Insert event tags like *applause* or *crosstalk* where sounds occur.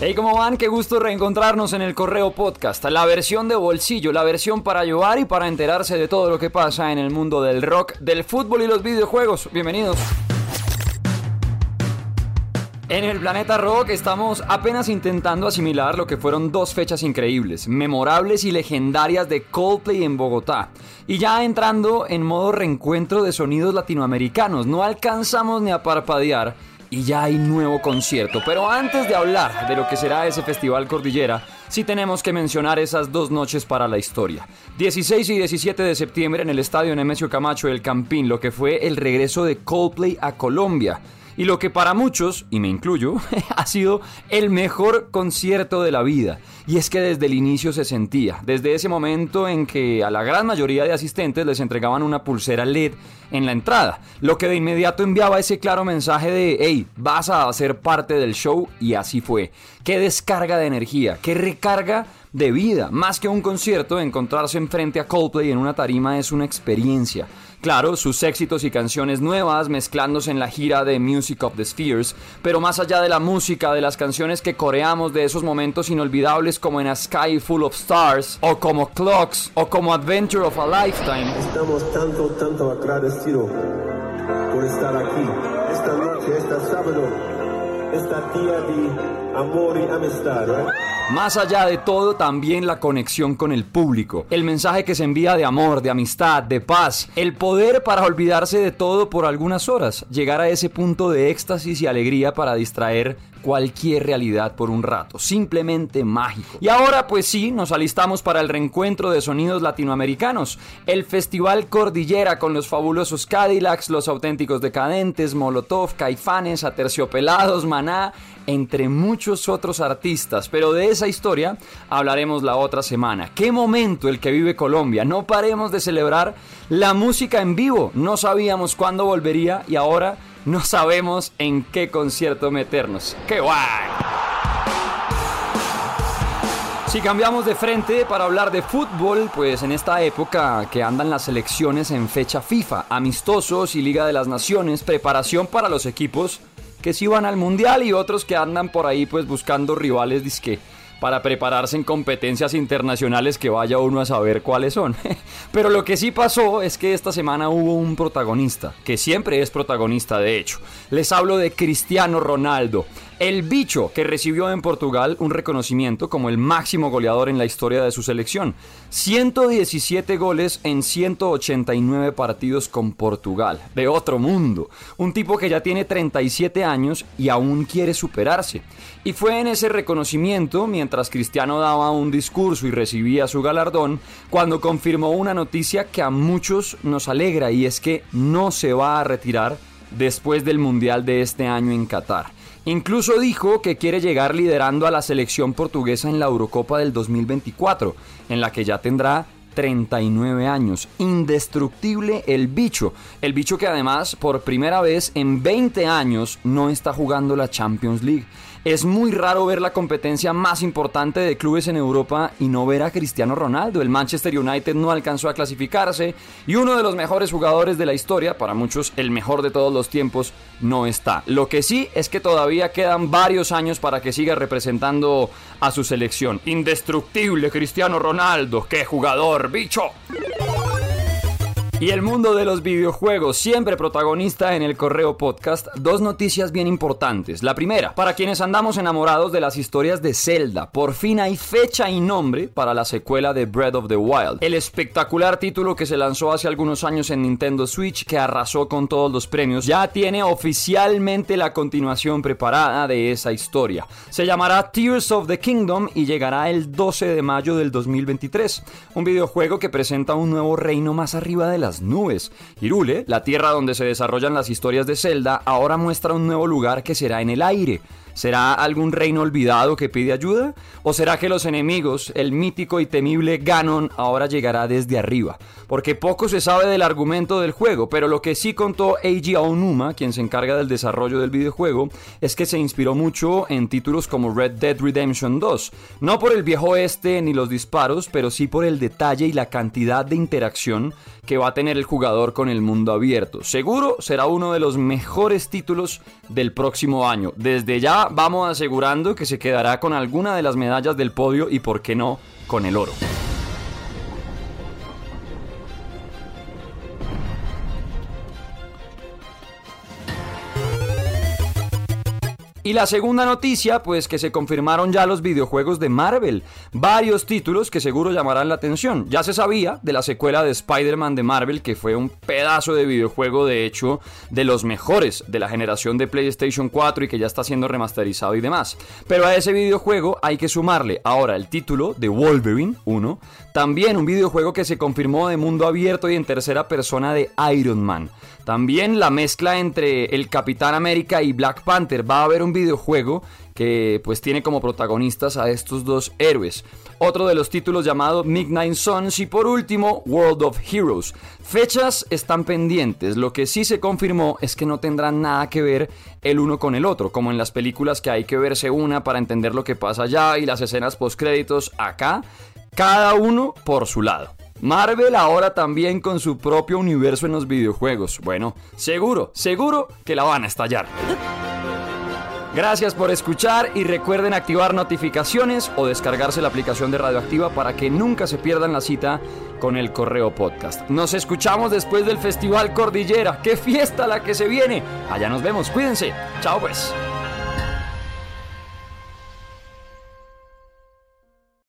Hey, ¿cómo van? Qué gusto reencontrarnos en el Correo Podcast, la versión de bolsillo, la versión para ayudar y para enterarse de todo lo que pasa en el mundo del rock, del fútbol y los videojuegos. Bienvenidos. En el planeta rock estamos apenas intentando asimilar lo que fueron dos fechas increíbles, memorables y legendarias de Coldplay en Bogotá. Y ya entrando en modo reencuentro de sonidos latinoamericanos, no alcanzamos ni a parpadear y ya hay nuevo concierto. Pero antes de hablar de lo que será ese Festival Cordillera, sí tenemos que mencionar esas dos noches para la historia. 16 y 17 de septiembre en el Estadio Nemesio Camacho del Campín, lo que fue el regreso de Coldplay a Colombia. Y lo que para muchos, y me incluyo, *laughs* ha sido el mejor concierto de la vida. Y es que desde el inicio se sentía, desde ese momento en que a la gran mayoría de asistentes les entregaban una pulsera LED en la entrada, lo que de inmediato enviaba ese claro mensaje de, hey, vas a ser parte del show y así fue. Qué descarga de energía, qué recarga de vida. Más que un concierto, encontrarse enfrente a Coldplay en una tarima es una experiencia. Claro, sus éxitos y canciones nuevas mezclándose en la gira de Music of the Spheres, pero más allá de la música, de las canciones que coreamos de esos momentos inolvidables como en A Sky Full of Stars, o como Clocks, o como Adventure of a Lifetime. Estamos tanto, tanto agradecidos por estar aquí, esta noche, este sábado, esta día de amor y amistad, ¿eh? Más allá de todo, también la conexión con el público, el mensaje que se envía de amor, de amistad, de paz, el poder para olvidarse de todo por algunas horas, llegar a ese punto de éxtasis y alegría para distraer cualquier realidad por un rato, simplemente mágico. Y ahora pues sí, nos alistamos para el reencuentro de sonidos latinoamericanos, el Festival Cordillera con los fabulosos Cadillacs, los auténticos decadentes, Molotov, Caifanes, Aterciopelados, Maná, entre muchos otros artistas, pero de esa historia hablaremos la otra semana. ¿Qué momento el que vive Colombia? No paremos de celebrar la música en vivo. No sabíamos cuándo volvería y ahora no sabemos en qué concierto meternos. ¡Qué guay! Si cambiamos de frente para hablar de fútbol, pues en esta época que andan las selecciones en fecha FIFA, amistosos y Liga de las Naciones, preparación para los equipos que sí van al mundial y otros que andan por ahí pues buscando rivales disque para prepararse en competencias internacionales que vaya uno a saber cuáles son. *laughs* Pero lo que sí pasó es que esta semana hubo un protagonista, que siempre es protagonista de hecho. Les hablo de Cristiano Ronaldo. El bicho que recibió en Portugal un reconocimiento como el máximo goleador en la historia de su selección. 117 goles en 189 partidos con Portugal. De otro mundo. Un tipo que ya tiene 37 años y aún quiere superarse. Y fue en ese reconocimiento, mientras Cristiano daba un discurso y recibía su galardón, cuando confirmó una noticia que a muchos nos alegra y es que no se va a retirar después del Mundial de este año en Qatar. Incluso dijo que quiere llegar liderando a la selección portuguesa en la Eurocopa del 2024, en la que ya tendrá 39 años. Indestructible el bicho. El bicho que además por primera vez en 20 años no está jugando la Champions League. Es muy raro ver la competencia más importante de clubes en Europa y no ver a Cristiano Ronaldo. El Manchester United no alcanzó a clasificarse y uno de los mejores jugadores de la historia, para muchos el mejor de todos los tiempos, no está. Lo que sí es que todavía quedan varios años para que siga representando a su selección. Indestructible Cristiano Ronaldo, qué jugador, bicho. Y el mundo de los videojuegos, siempre protagonista en el Correo Podcast, dos noticias bien importantes. La primera, para quienes andamos enamorados de las historias de Zelda, por fin hay fecha y nombre para la secuela de Breath of the Wild. El espectacular título que se lanzó hace algunos años en Nintendo Switch, que arrasó con todos los premios, ya tiene oficialmente la continuación preparada de esa historia. Se llamará Tears of the Kingdom y llegará el 12 de mayo del 2023. Un videojuego que presenta un nuevo reino más arriba de la nubes. Irule, la tierra donde se desarrollan las historias de Zelda, ahora muestra un nuevo lugar que será en el aire. ¿Será algún reino olvidado que pide ayuda? ¿O será que los enemigos, el mítico y temible Ganon, ahora llegará desde arriba? Porque poco se sabe del argumento del juego, pero lo que sí contó Eiji Aonuma, quien se encarga del desarrollo del videojuego, es que se inspiró mucho en títulos como Red Dead Redemption 2. No por el viejo este ni los disparos, pero sí por el detalle y la cantidad de interacción que va a tener el jugador con el mundo abierto. Seguro será uno de los mejores títulos del próximo año. Desde ya vamos asegurando que se quedará con alguna de las medallas del podio y por qué no con el oro. Y la segunda noticia, pues que se confirmaron ya los videojuegos de Marvel. Varios títulos que seguro llamarán la atención. Ya se sabía de la secuela de Spider-Man de Marvel, que fue un pedazo de videojuego, de hecho, de los mejores de la generación de PlayStation 4 y que ya está siendo remasterizado y demás. Pero a ese videojuego hay que sumarle ahora el título de Wolverine 1. También un videojuego que se confirmó de mundo abierto y en tercera persona de Iron Man. También la mezcla entre el Capitán América y Black Panther. Va a haber un videojuego que pues tiene como protagonistas a estos dos héroes. Otro de los títulos llamado Midnight Suns y por último World of Heroes. Fechas están pendientes, lo que sí se confirmó es que no tendrán nada que ver el uno con el otro, como en las películas que hay que verse una para entender lo que pasa allá y las escenas post créditos acá, cada uno por su lado. Marvel ahora también con su propio universo en los videojuegos. Bueno, seguro, seguro que la van a estallar. Gracias por escuchar y recuerden activar notificaciones o descargarse la aplicación de Radioactiva para que nunca se pierdan la cita con el correo podcast. Nos escuchamos después del Festival Cordillera. ¡Qué fiesta la que se viene! Allá nos vemos, cuídense. Chao pues.